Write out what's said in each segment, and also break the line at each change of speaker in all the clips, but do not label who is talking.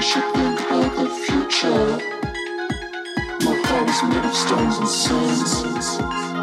We should think about the future. My heart is made of stones and sands.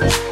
Bye.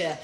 I'll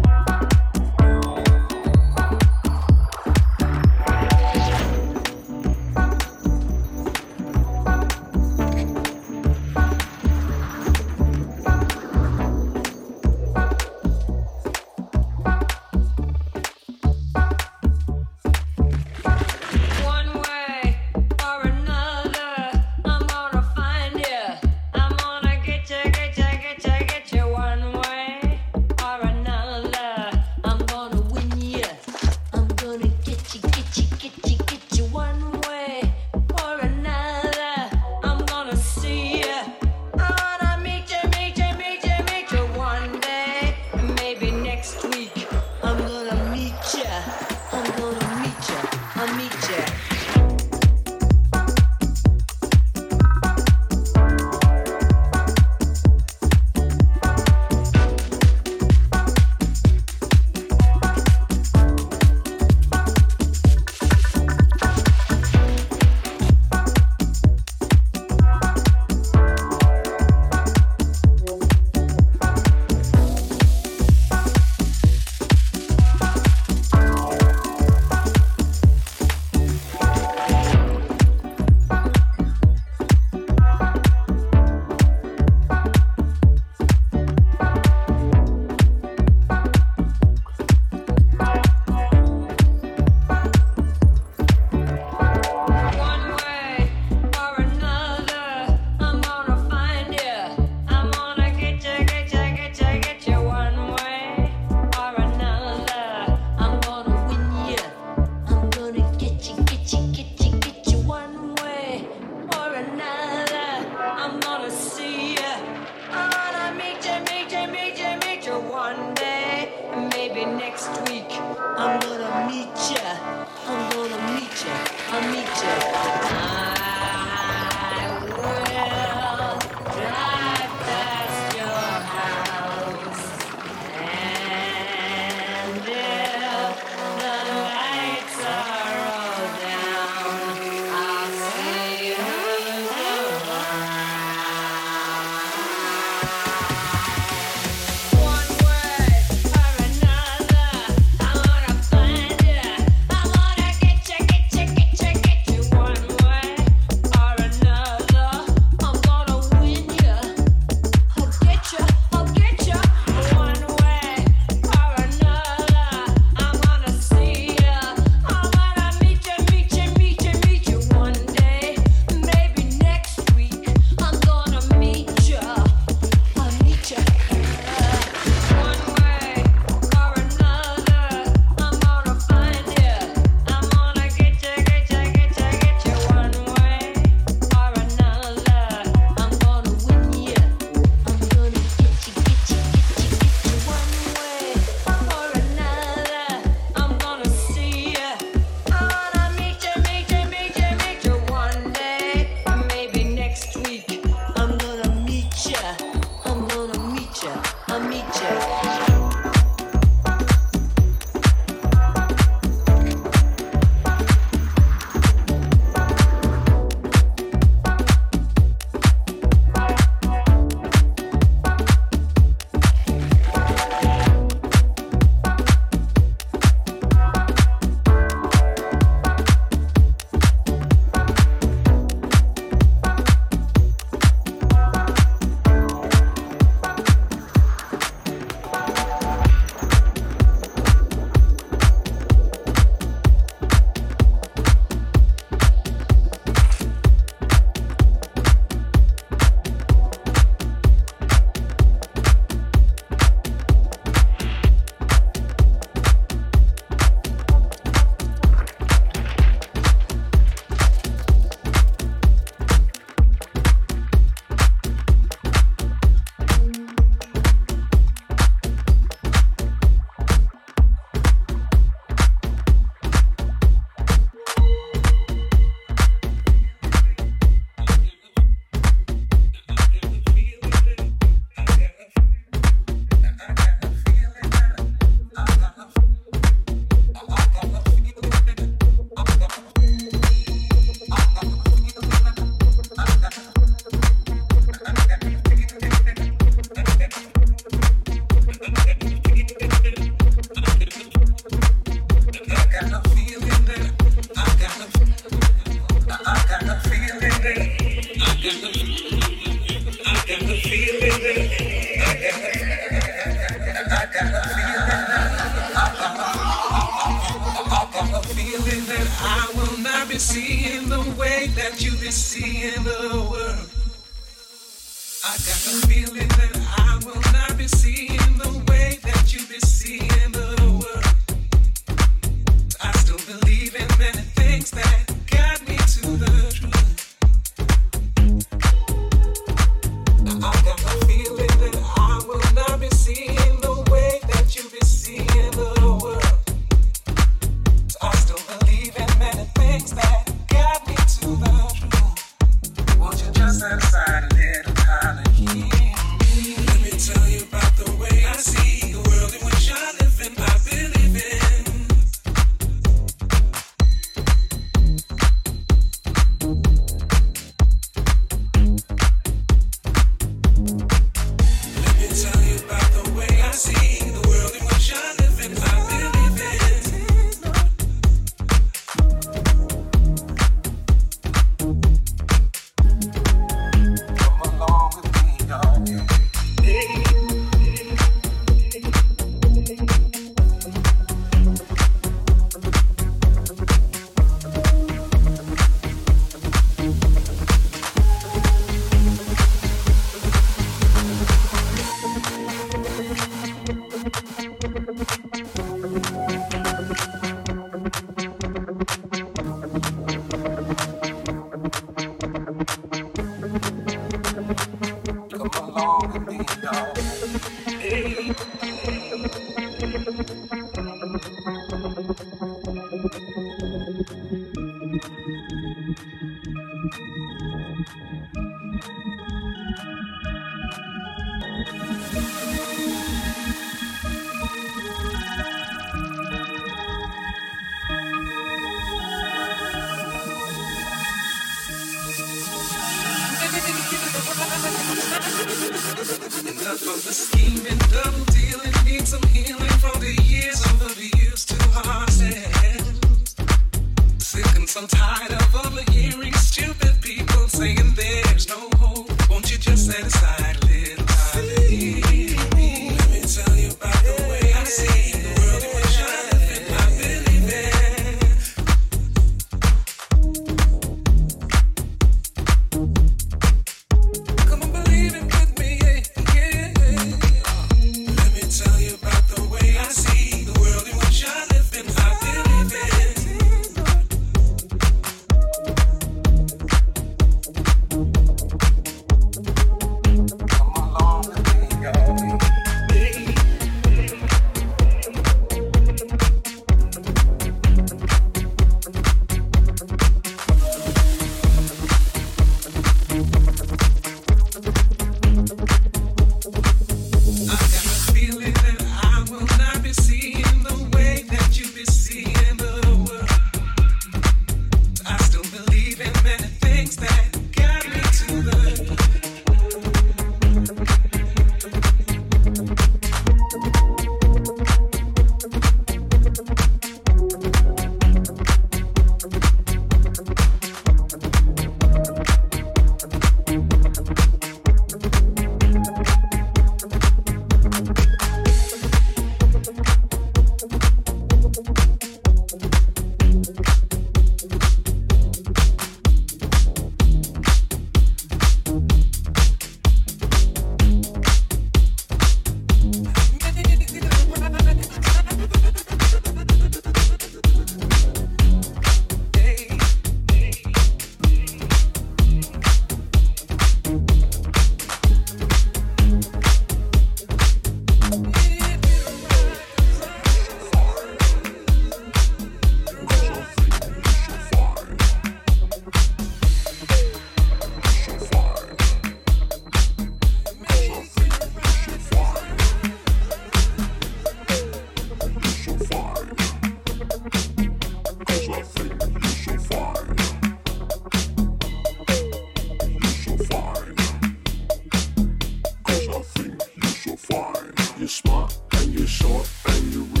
And
you're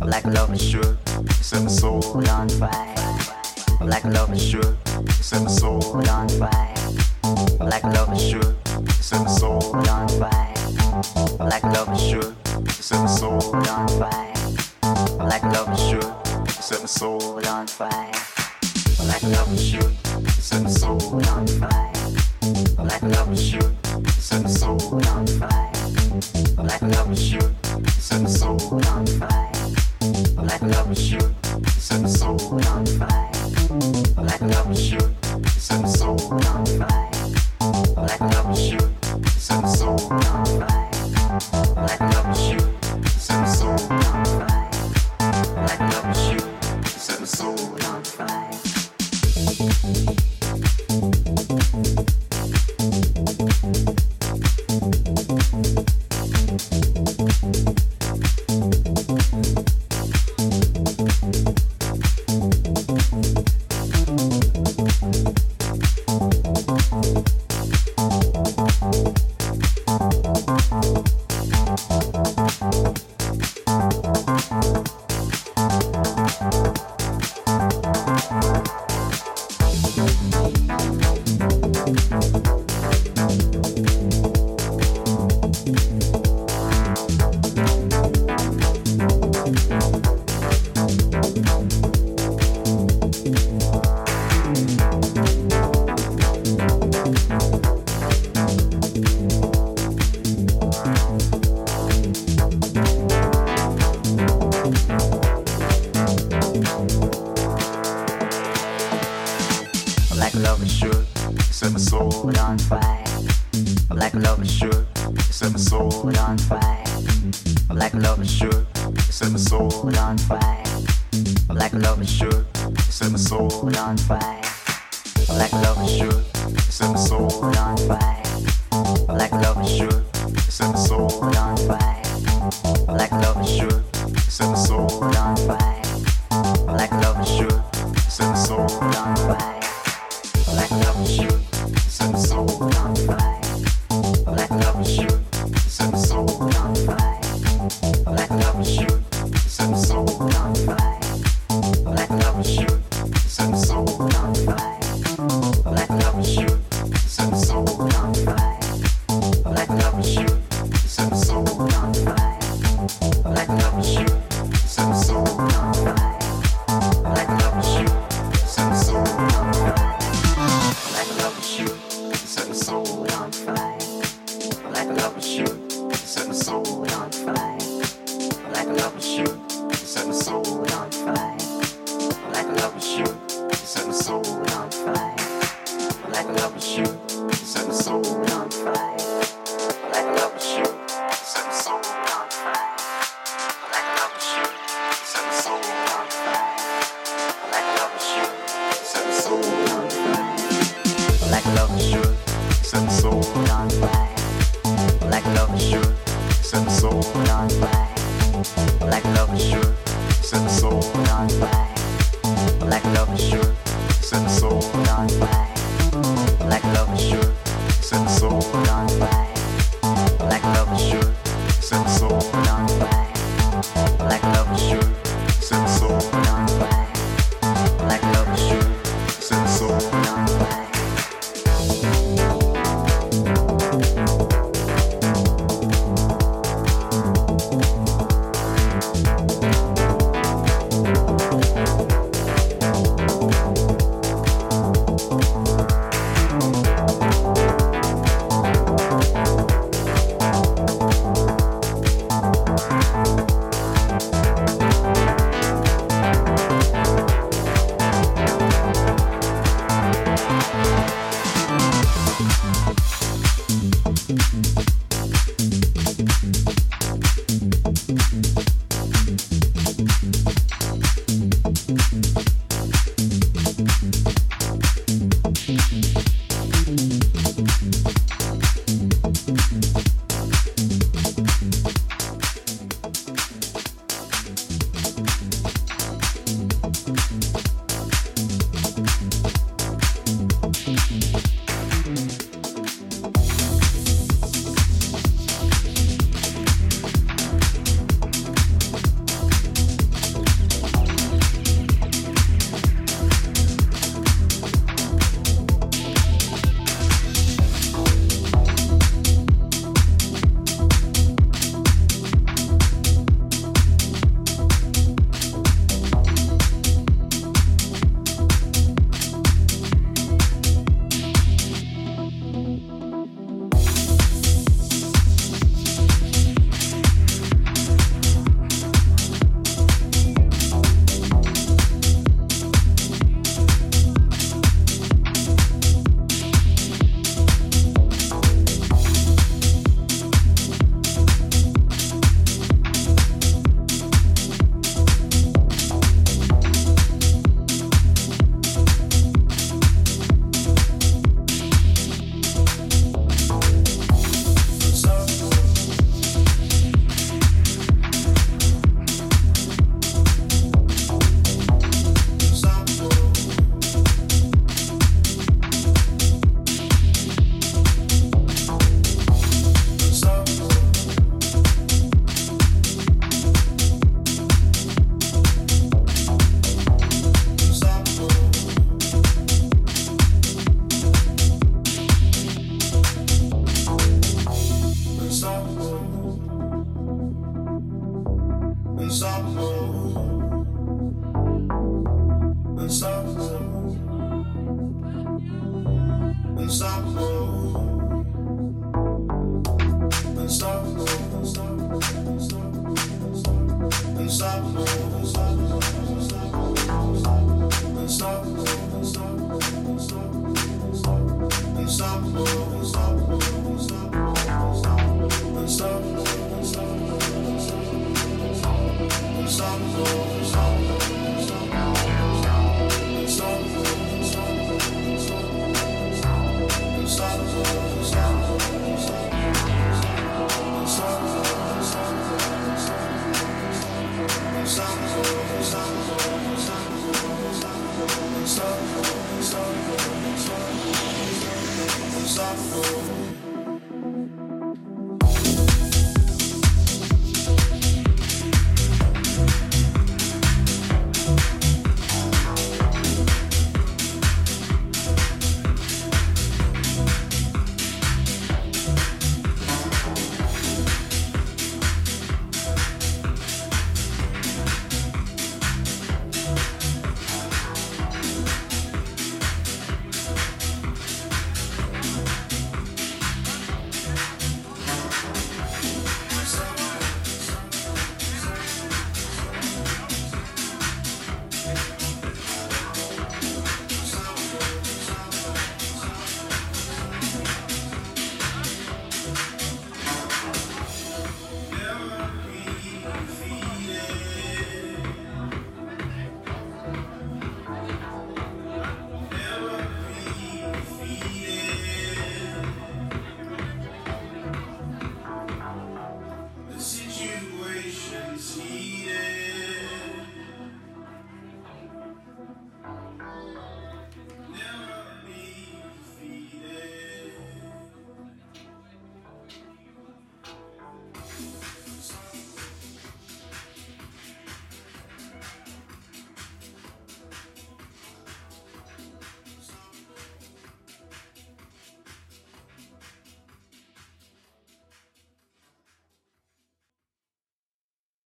Like a loaf of
sugar,
set my soul
on fire. Like a loaf of
set my soul
on fire. Like a loaf of
set my soul
on fire. Like a loaf of
set my soul
on fire. Like a loaf of
set my soul
on fire. Like a loaf of
set my soul
on fire. Like. Like a loaf of
set my soul
on fire. Like love
should, some soul
on fire.
Like soul
on fire. Like love
should, soul
on fire. Like. up a
shoot.